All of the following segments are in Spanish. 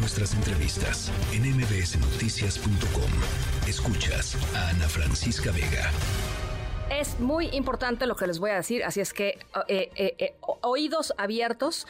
nuestras entrevistas en mbsnoticias.com. Escuchas a Ana Francisca Vega. Es muy importante lo que les voy a decir, así es que eh, eh, eh, oídos abiertos.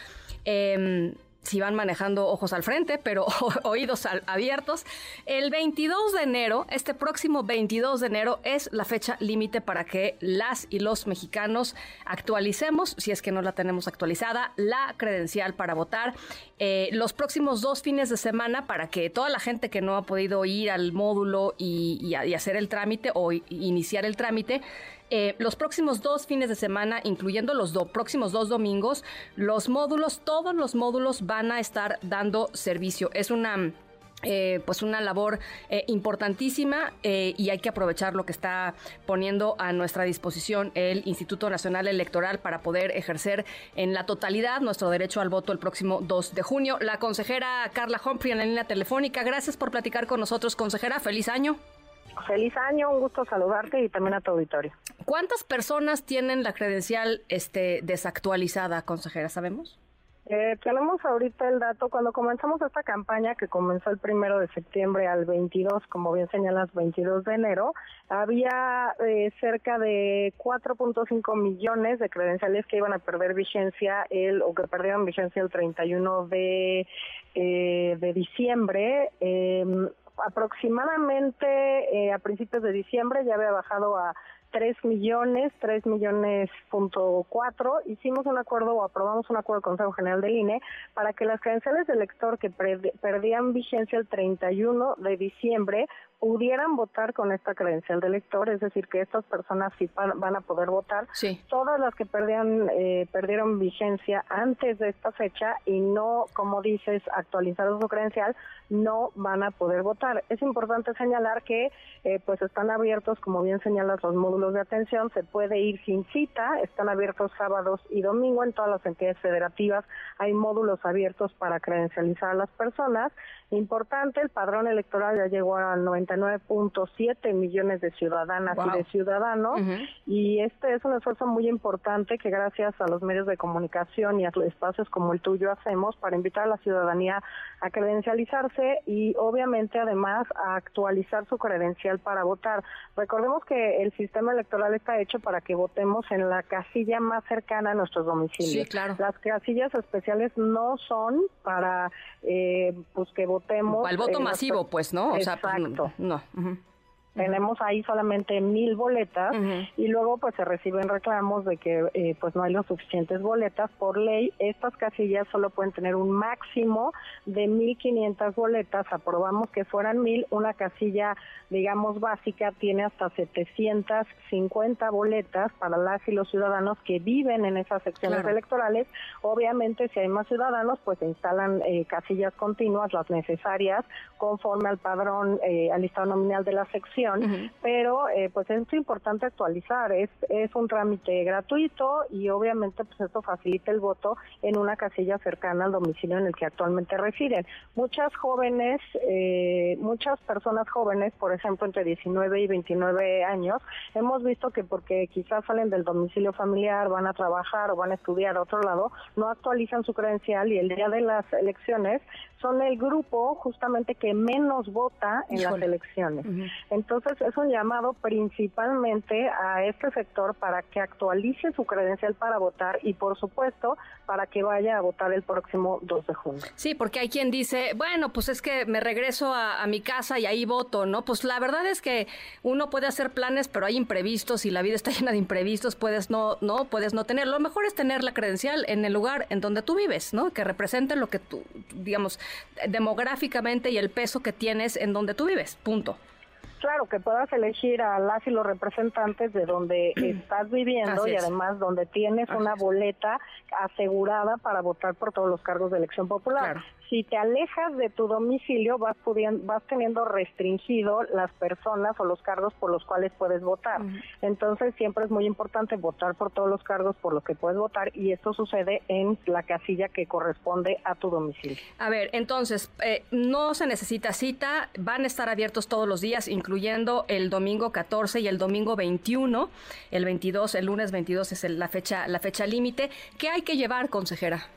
Si van manejando ojos al frente, pero oídos abiertos. El 22 de enero, este próximo 22 de enero, es la fecha límite para que las y los mexicanos actualicemos, si es que no la tenemos actualizada, la credencial para votar. Eh, los próximos dos fines de semana para que toda la gente que no ha podido ir al módulo y, hacer el trámite o iniciar el trámite, eh, los próximos dos fines de semana, incluyendo los próximos dos domingos, los módulos, todos los módulos van a estar dando servicio. Es una eh, pues una labor eh, importantísima y hay que aprovechar lo que está poniendo a nuestra disposición el Instituto Nacional Electoral para poder ejercer en la totalidad nuestro derecho al voto el próximo 2 de junio. La consejera Carla Humphrey en la línea telefónica, gracias por platicar con nosotros, consejera, feliz año. Feliz año, un gusto saludarte y también a tu auditorio. ¿Cuántas personas tienen la credencial este, desactualizada, consejera? ¿Sabemos? Eh, tenemos ahorita el dato, cuando comenzamos esta campaña que comenzó el primero de septiembre al 22, como bien señalas, 22 de enero, había eh, cerca de 4.5 millones de credenciales que iban a perder vigencia el o que perdieron vigencia el 31 de, eh, de diciembre. Aproximadamente eh, a principios de diciembre ya había bajado a 3 millones, 3 millones punto cuatro, hicimos un acuerdo o aprobamos un acuerdo con el Consejo General del INE para que las credenciales del lector que perdían vigencia el 31 de diciembre pudieran votar con esta credencial de elector, es decir, que estas personas sí van a poder votar. Sí. Todas las que perdían, eh, perdieron vigencia antes de esta fecha y no, como dices, actualizaron su credencial, no van a poder votar. Es importante señalar que eh, pues están abiertos, como bien señalas, los módulos de atención, se puede ir sin cita, están abiertos sábados y domingo en todas las entidades federativas, hay módulos abiertos para credencializar a las personas. Importante, el padrón electoral ya llegó al 90 9.7 millones de ciudadanas y de ciudadanos y este es un esfuerzo muy importante que gracias a los medios de comunicación y a espacios como el tuyo hacemos para invitar a la ciudadanía a credencializarse y obviamente además a actualizar su credencial para votar. Recordemos que el sistema electoral está hecho para que votemos en la casilla más cercana a nuestros domicilios. Sí, claro. Las casillas especiales no son para eh, pues que votemos. Al voto masivo, pues, ¿no? O pues, Exacto. No. Tenemos ahí solamente mil boletas y luego pues se reciben reclamos de que eh, pues no hay las suficientes boletas. Por ley, estas casillas solo pueden tener un máximo de 1.500 boletas. Aprobamos que fueran mil. Una casilla, digamos, básica tiene hasta 750 boletas para las y los ciudadanos que viven en esas secciones electorales. Obviamente, si hay más ciudadanos, pues se instalan eh, casillas continuas, las necesarias, conforme al padrón, eh, al listado nominal de la sección pero eh, pues es importante actualizar, es, es un trámite gratuito y obviamente pues esto facilita el voto en una casilla cercana al domicilio en el que actualmente residen. Muchas jóvenes, eh, muchas personas jóvenes, por ejemplo entre 19 y 29 años, hemos visto que porque quizás salen del domicilio familiar, van a trabajar o van a estudiar a otro lado, no actualizan su credencial y el día de las elecciones son el grupo justamente que menos vota en las elecciones. Entonces es un llamado principalmente a este sector para que actualice su credencial para votar y por supuesto para que vaya a votar el próximo 2 de junio. Sí, porque hay quien dice, bueno, pues es que me regreso a, mi casa y ahí voto, ¿no? Pues la verdad es que uno puede hacer planes, pero hay imprevistos y la vida está llena de imprevistos, puedes no, no, puedes no tener. Lo mejor es tener la credencial en el lugar en donde tú vives, ¿no? Que represente lo que tú, digamos, demográficamente y el peso que tienes en donde tú vives, punto. Claro, que puedas elegir a las y los representantes de donde estás viviendo y además donde tienes una boleta asegurada para votar por todos los cargos de elección popular. Si te alejas de tu domicilio vas pudiendo, vas teniendo restringido las personas o los cargos por los cuales puedes votar. Entonces siempre es muy importante votar por todos los cargos por los que puedes votar y esto sucede en la casilla que corresponde a tu domicilio. A ver, entonces eh, no se necesita cita, van a estar abiertos todos los días, incluyendo el domingo 14 y el domingo 21, el 22, el lunes 22 es la fecha la fecha límite. ¿Qué hay que llevar, consejera?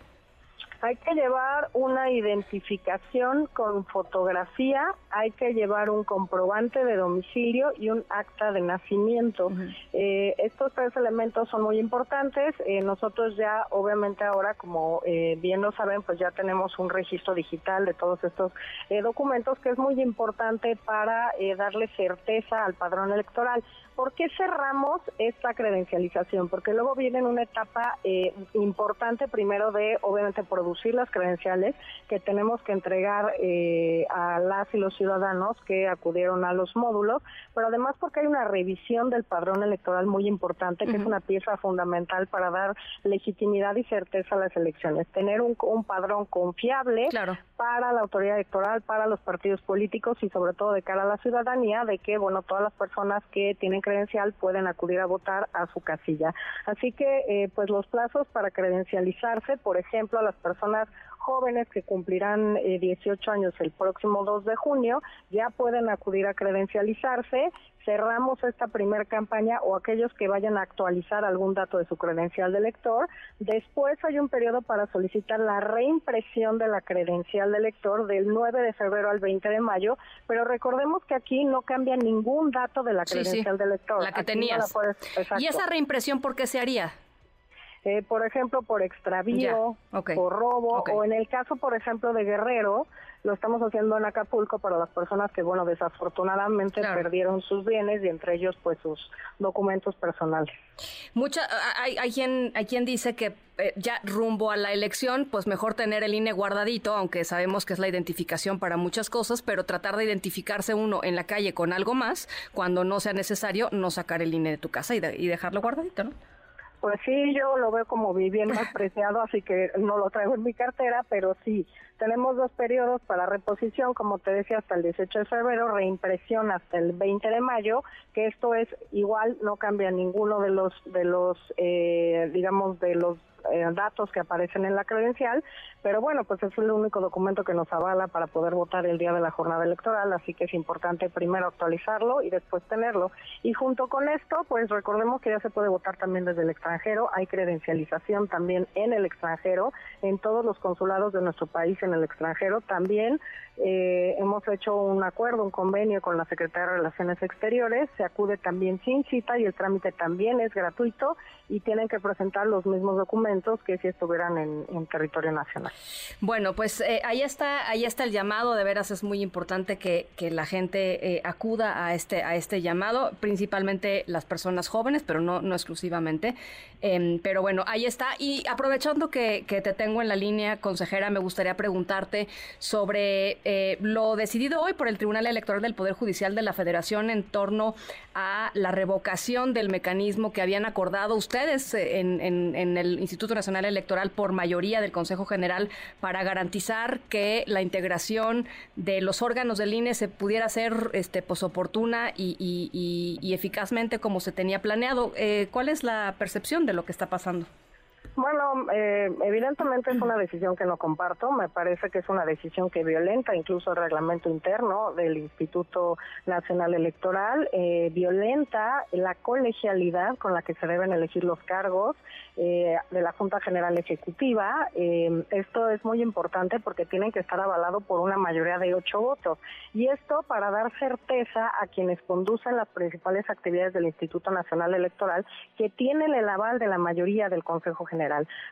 Hay que llevar una identificación con fotografía, hay que llevar un comprobante de domicilio y un acta de nacimiento. Eh, estos tres elementos son muy importantes. Eh, nosotros ya, obviamente ahora, como eh, bien lo saben, pues ya tenemos un registro digital de todos estos documentos que es muy importante para darle certeza al padrón electoral. ¿Por qué cerramos esta credencialización? Porque luego viene una etapa importante primero de, obviamente, producir las credenciales que tenemos que entregar a las y los ciudadanos que acudieron a los módulos, pero además porque hay una revisión del padrón electoral muy importante, que es una pieza fundamental para dar legitimidad y certeza a las elecciones. Tener un, padrón confiable para la autoridad electoral, para los partidos políticos y sobre todo de cara a la ciudadanía, de que, bueno, todas las personas que tienen credencial pueden acudir a votar a su casilla. Así que, eh, pues los plazos para credencializarse, por ejemplo, a las personas jóvenes que cumplirán 18 eh, años el próximo 2 de junio ya pueden acudir a credencializarse. Cerramos esta primera campaña o aquellos que vayan a actualizar algún dato de su credencial de lector. Después hay un periodo para solicitar la reimpresión de la credencial de lector del 9 de febrero al 20 de mayo, pero recordemos que aquí no cambia ningún dato de la credencial de lector. La que tenías. ¿Y esa reimpresión por qué se haría? Eh, por ejemplo, por extravío, por robo, o en el caso, por ejemplo, de Guerrero, lo estamos haciendo en Acapulco para las personas que, bueno, desafortunadamente perdieron sus bienes y entre ellos, pues, sus documentos personales. Mucha, hay, hay, quien, hay quien dice que eh, ya rumbo a la elección, pues mejor tener el INE guardadito, aunque sabemos que es la identificación para muchas cosas, pero tratar de identificarse uno en la calle con algo más, cuando no sea necesario, no sacar el INE de tu casa y, y dejarlo guardadito, ¿no? Pues sí, yo lo veo como bien más preciado, así que no lo traigo en mi cartera, pero sí, tenemos dos periodos para reposición, como te decía, hasta el 18 de febrero, reimpresión hasta el 20 de mayo, que esto es igual, no cambia ninguno de los, de los, eh, digamos, de los eh, datos que aparecen en la credencial, pero bueno, pues es el único documento que nos avala para poder votar el día de la jornada electoral, así que es importante primero actualizarlo y después tenerlo. Y junto con esto, pues recordemos que ya se puede votar también desde el extranjero, hay credencialización también en el extranjero, en todos los consulados de nuestro país en el extranjero también. Eh, hemos hecho un acuerdo, un convenio con la Secretaría de Relaciones Exteriores, se acude también sin cita y el trámite también es gratuito y tienen que presentar los mismos documentos que si estuvieran en, territorio nacional. Bueno, pues eh, ahí está, ahí está el llamado. De veras es muy importante que, la gente eh, acuda a este, a este llamado, principalmente las personas jóvenes, pero no, no exclusivamente. Em, pero bueno, ahí está. Y aprovechando que, te tengo en la línea, consejera, me gustaría preguntarte sobre eh, lo decidido hoy por el Tribunal Electoral del Poder Judicial de la Federación en torno a la revocación del mecanismo que habían acordado ustedes en el Instituto Nacional Electoral por mayoría del Consejo General para garantizar que la integración de los órganos del INE se pudiera hacer este, pues, oportuna y, y, eficazmente como se tenía planeado. Eh, ¿Cuál es la percepción de lo que está pasando? Bueno, eh, evidentemente es una decisión que no comparto. Me parece que es una decisión que violenta incluso el reglamento interno del Instituto Nacional Electoral, eh, violenta la colegialidad con la que se deben elegir los cargos eh, de la Junta General Ejecutiva. esto es muy importante porque tienen que estar avalado por una mayoría de ocho votos. Y esto para dar certeza a quienes conducen las principales actividades del Instituto Nacional Electoral, que tienen el aval de la mayoría del Consejo General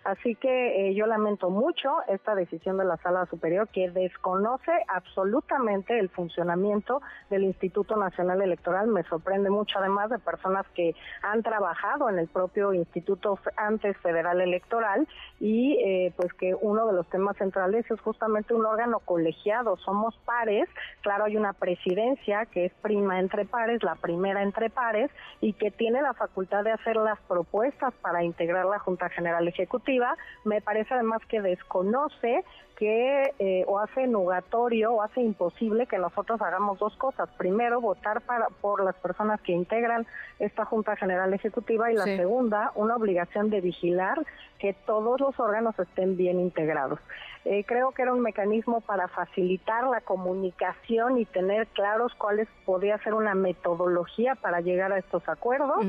Así que eh, yo lamento mucho esta decisión de la Sala Superior que desconoce absolutamente el funcionamiento del Instituto Nacional Electoral. Me sorprende mucho además de personas que han trabajado en el propio Instituto antes Federal Electoral y eh, pues que uno de los temas centrales es justamente un órgano colegiado. Somos pares, claro hay una presidencia que es prima entre pares, la primera entre pares y que tiene la facultad de hacer las propuestas para integrar la Junta General Ejecutiva, me parece además que desconoce que eh, o hace nugatorio o hace imposible que nosotros hagamos dos cosas. Primero, votar para, por las personas que integran esta Junta General Ejecutiva y la segunda, una obligación de vigilar que todos los órganos estén bien integrados. Eh, creo que era un mecanismo para facilitar la comunicación y tener claros cuáles podía ser una metodología para llegar a estos acuerdos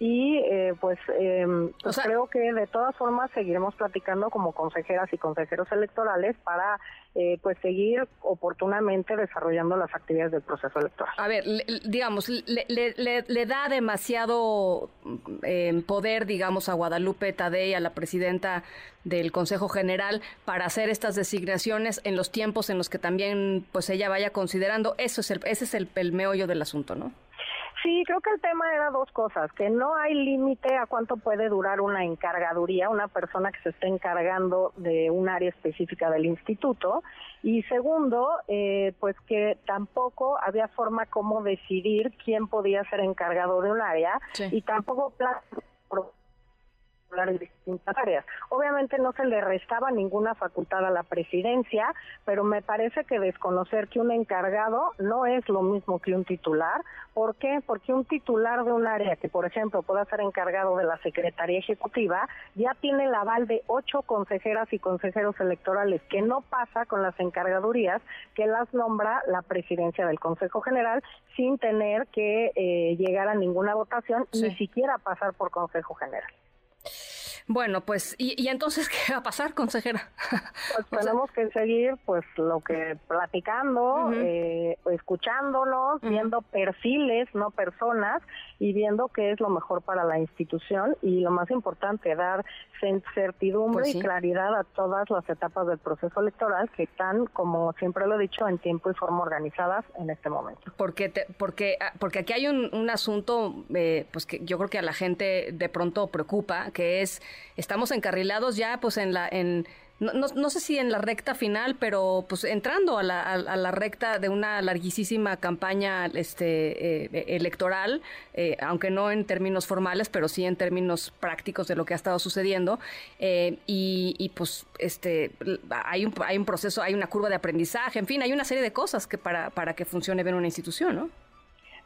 y eh, pues, em, pues creo que de todas formas seguiremos platicando como consejeras y consejeros electorales para eh, pues seguir oportunamente desarrollando las actividades del proceso electoral. A ver, digamos, le, le, da demasiado eh, poder, digamos, a Guadalupe Tadei, a la presidenta del Consejo General, para hacer estas designaciones en los tiempos en los que también pues ella vaya considerando. Eso es el, ese es el, el meollo del asunto, ¿no? Sí, creo que el tema era dos cosas, que no hay límite a cuánto puede durar una encargaduría, una persona que se esté encargando de un área específica del instituto, y segundo, eh, pues que tampoco había forma como decidir quién podía ser encargado de un área y tampoco en distintas áreas. Obviamente no se le restaba ninguna facultad a la presidencia, pero me parece que desconocer que un encargado no es lo mismo que un titular. ¿Por qué? Porque un titular de un área que, por ejemplo, pueda ser encargado de la Secretaría Ejecutiva, ya tiene el aval de ocho consejeras y consejeros electorales, que no pasa con las encargadurías que las nombra la presidencia del Consejo General sin tener que eh, llegar a ninguna votación, ni siquiera pasar por Consejo General. Bueno, pues, ¿y, entonces qué va a pasar, consejera? Pues tenemos que seguir, pues, lo que platicando, eh, escuchándonos, viendo perfiles, no personas, y viendo qué es lo mejor para la institución y lo más importante, dar certidumbre pues y claridad a todas las etapas del proceso electoral que están, como siempre lo he dicho, en tiempo y forma organizadas en este momento. Porque porque ah, porque aquí hay un, un asunto, eh, pues que yo creo que a la gente de pronto preocupa, que es estamos encarrilados ya pues en la en no, no, sé si en la recta final, pero pues entrando a la, a, la recta de una larguísima campaña este, eh, electoral, eh, aunque no en términos formales, pero sí en términos prácticos de lo que ha estado sucediendo. Eh, y, y, pues este hay un, hay un proceso, hay una curva de aprendizaje, en fin, hay una serie de cosas que para, para que funcione bien una institución, ¿no?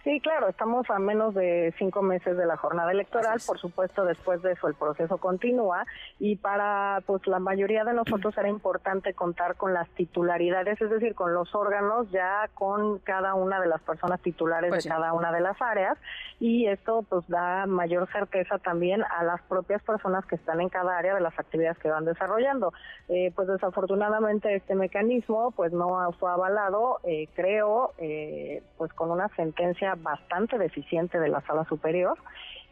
Sí, claro, estamos a menos de cinco meses de la jornada electoral, por supuesto después de eso el proceso continúa y para pues la mayoría de nosotros era importante contar con las titularidades, es decir, con los órganos ya con cada una de las personas titulares pues de cada una de las áreas y esto pues da mayor certeza también a las propias personas que están en cada área de las actividades que van desarrollando. Eh, pues desafortunadamente este mecanismo pues no fue avalado, eh, creo, eh, pues con una sentencia bastante deficiente de la sala superior.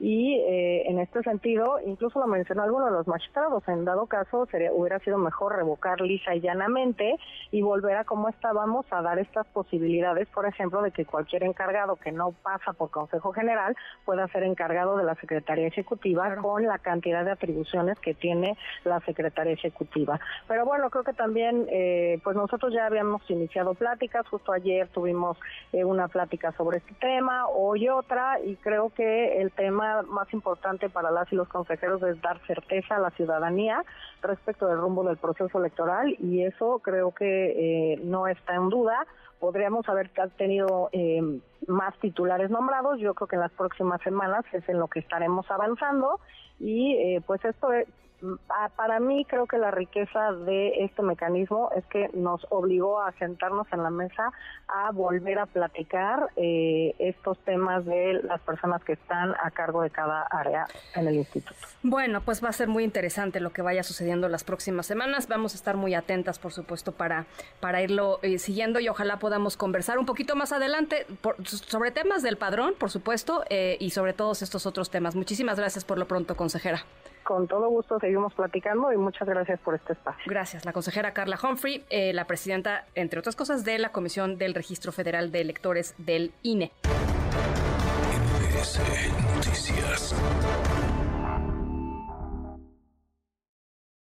Y eh, en este sentido, incluso lo mencionó alguno de los magistrados, en dado caso sería, hubiera sido mejor revocar lisa y llanamente y volver a como estábamos a dar estas posibilidades, por ejemplo, de que cualquier encargado que no pasa por Consejo General pueda ser encargado de la Secretaría Ejecutiva con la cantidad de atribuciones que tiene la Secretaría Ejecutiva. Pero bueno, creo que también, eh, pues nosotros ya habíamos iniciado pláticas, justo ayer tuvimos eh, una plática sobre este tema, hoy otra, y creo que el tema más importante para las y los consejeros es dar certeza a la ciudadanía respecto del rumbo del proceso electoral y eso creo que eh, no está en duda. Podríamos haber tenido eh, más titulares nombrados. Yo creo que en las próximas semanas es en lo que estaremos avanzando y eh, pues esto para mí creo que la riqueza de este mecanismo es que nos obligó a sentarnos en la mesa a volver a platicar eh, estos temas de las personas que están a cargo de cada área en el instituto. Bueno, pues va a ser muy interesante lo que vaya sucediendo las próximas semanas. Vamos a estar muy atentas, por supuesto, para, para irlo eh, siguiendo y ojalá podamos conversar un poquito más adelante sobre temas del padrón, por supuesto, eh, y sobre todos estos otros temas. Muchísimas gracias por lo pronto, consejera. Con todo gusto seguimos platicando y muchas gracias por este espacio. Gracias. La consejera Carla Humphrey, eh, la presidenta, entre otras cosas, de la Comisión del Registro Federal de Electores del INE. NBC Noticias.